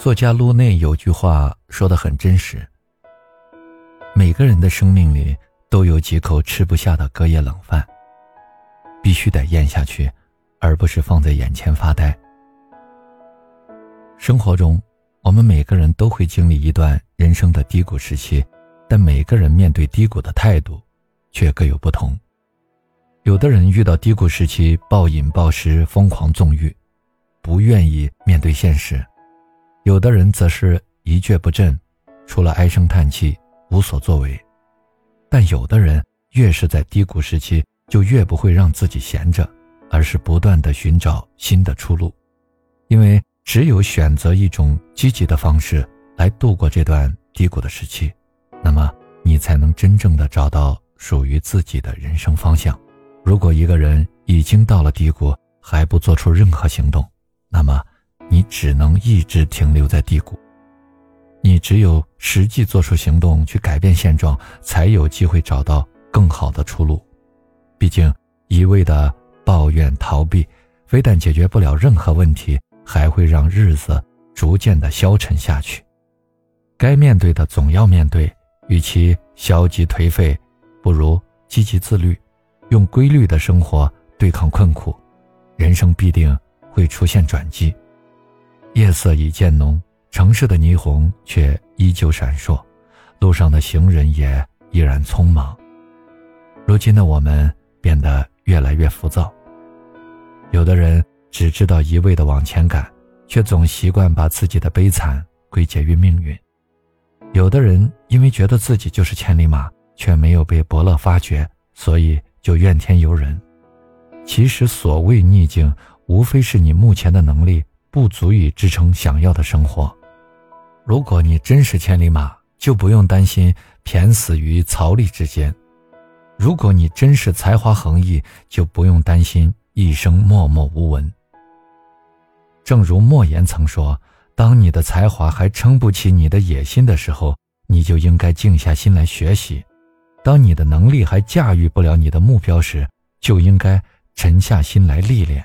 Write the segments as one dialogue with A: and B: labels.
A: 作家路内有句话说的很真实：每个人的生命里都有几口吃不下的隔夜冷饭，必须得咽下去，而不是放在眼前发呆。生活中，我们每个人都会经历一段人生的低谷时期，但每个人面对低谷的态度却各有不同。有的人遇到低谷时期暴饮暴食、疯狂纵欲，不愿意面对现实。有的人则是一蹶不振，除了唉声叹气无所作为，但有的人越是在低谷时期，就越不会让自己闲着，而是不断的寻找新的出路，因为只有选择一种积极的方式来度过这段低谷的时期，那么你才能真正的找到属于自己的人生方向。如果一个人已经到了低谷还不做出任何行动，那么。你只能一直停留在低谷。你只有实际做出行动去改变现状，才有机会找到更好的出路。毕竟，一味的抱怨逃避，非但解决不了任何问题，还会让日子逐渐的消沉下去。该面对的总要面对，与其消极颓废，不如积极自律，用规律的生活对抗困苦，人生必定会出现转机。夜色已渐浓，城市的霓虹却依旧闪烁，路上的行人也依然匆忙。如今的我们变得越来越浮躁。有的人只知道一味的往前赶，却总习惯把自己的悲惨归结于命运；有的人因为觉得自己就是千里马，却没有被伯乐发掘，所以就怨天尤人。其实，所谓逆境，无非是你目前的能力。不足以支撑想要的生活。如果你真是千里马，就不用担心骈死于槽枥之间；如果你真是才华横溢，就不用担心一生默默无闻。正如莫言曾说：“当你的才华还撑不起你的野心的时候，你就应该静下心来学习；当你的能力还驾驭不了你的目标时，就应该沉下心来历练。”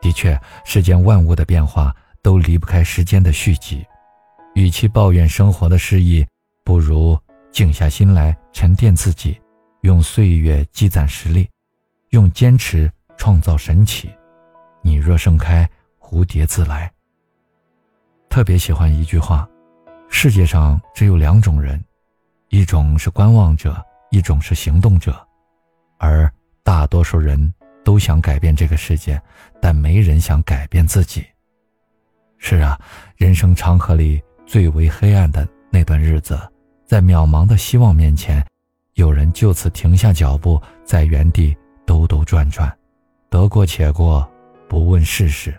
A: 的确，世间万物的变化都离不开时间的蓄积。与其抱怨生活的失意，不如静下心来沉淀自己，用岁月积攒实力，用坚持创造神奇。你若盛开，蝴蝶自来。特别喜欢一句话：世界上只有两种人，一种是观望者，一种是行动者，而大多数人。都想改变这个世界，但没人想改变自己。是啊，人生长河里最为黑暗的那段日子，在渺茫的希望面前，有人就此停下脚步，在原地兜兜转转，得过且过，不问世事。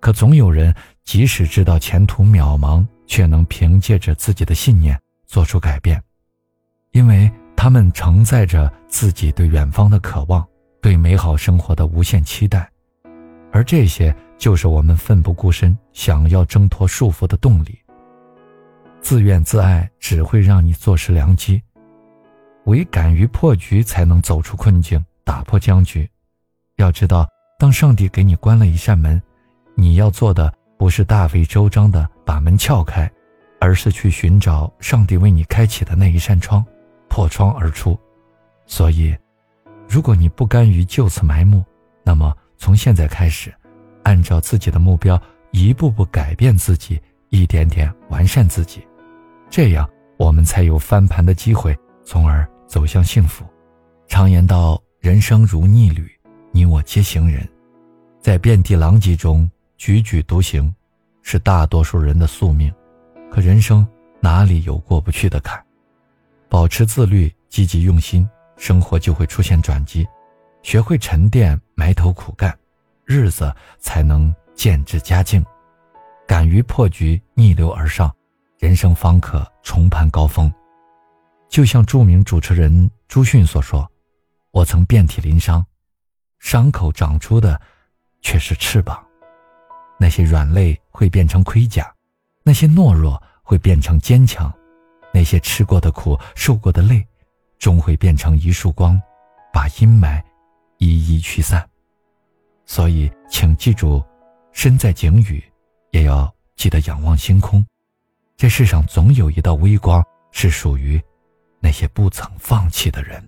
A: 可总有人，即使知道前途渺茫，却能凭借着自己的信念做出改变，因为他们承载着自己对远方的渴望。对美好生活的无限期待，而这些就是我们奋不顾身想要挣脱束缚的动力。自怨自艾只会让你坐失良机，唯敢于破局才能走出困境，打破僵局。要知道，当上帝给你关了一扇门，你要做的不是大费周章的把门撬开，而是去寻找上帝为你开启的那一扇窗，破窗而出。所以。如果你不甘于就此埋没，那么从现在开始，按照自己的目标，一步步改变自己，一点点完善自己，这样我们才有翻盘的机会，从而走向幸福。常言道：“人生如逆旅，你我皆行人。”在遍地狼藉中踽踽独行，是大多数人的宿命。可人生哪里有过不去的坎？保持自律，积极用心。生活就会出现转机，学会沉淀，埋头苦干，日子才能渐至佳境。敢于破局，逆流而上，人生方可重攀高峰。就像著名主持人朱迅所说：“我曾遍体鳞伤，伤口长出的却是翅膀。那些软肋会变成盔甲，那些懦弱会变成坚强，那些吃过的苦，受过的累。”终会变成一束光，把阴霾一一驱散。所以，请记住，身在景宇，也要记得仰望星空，这世上总有一道微光是属于那些不曾放弃的人。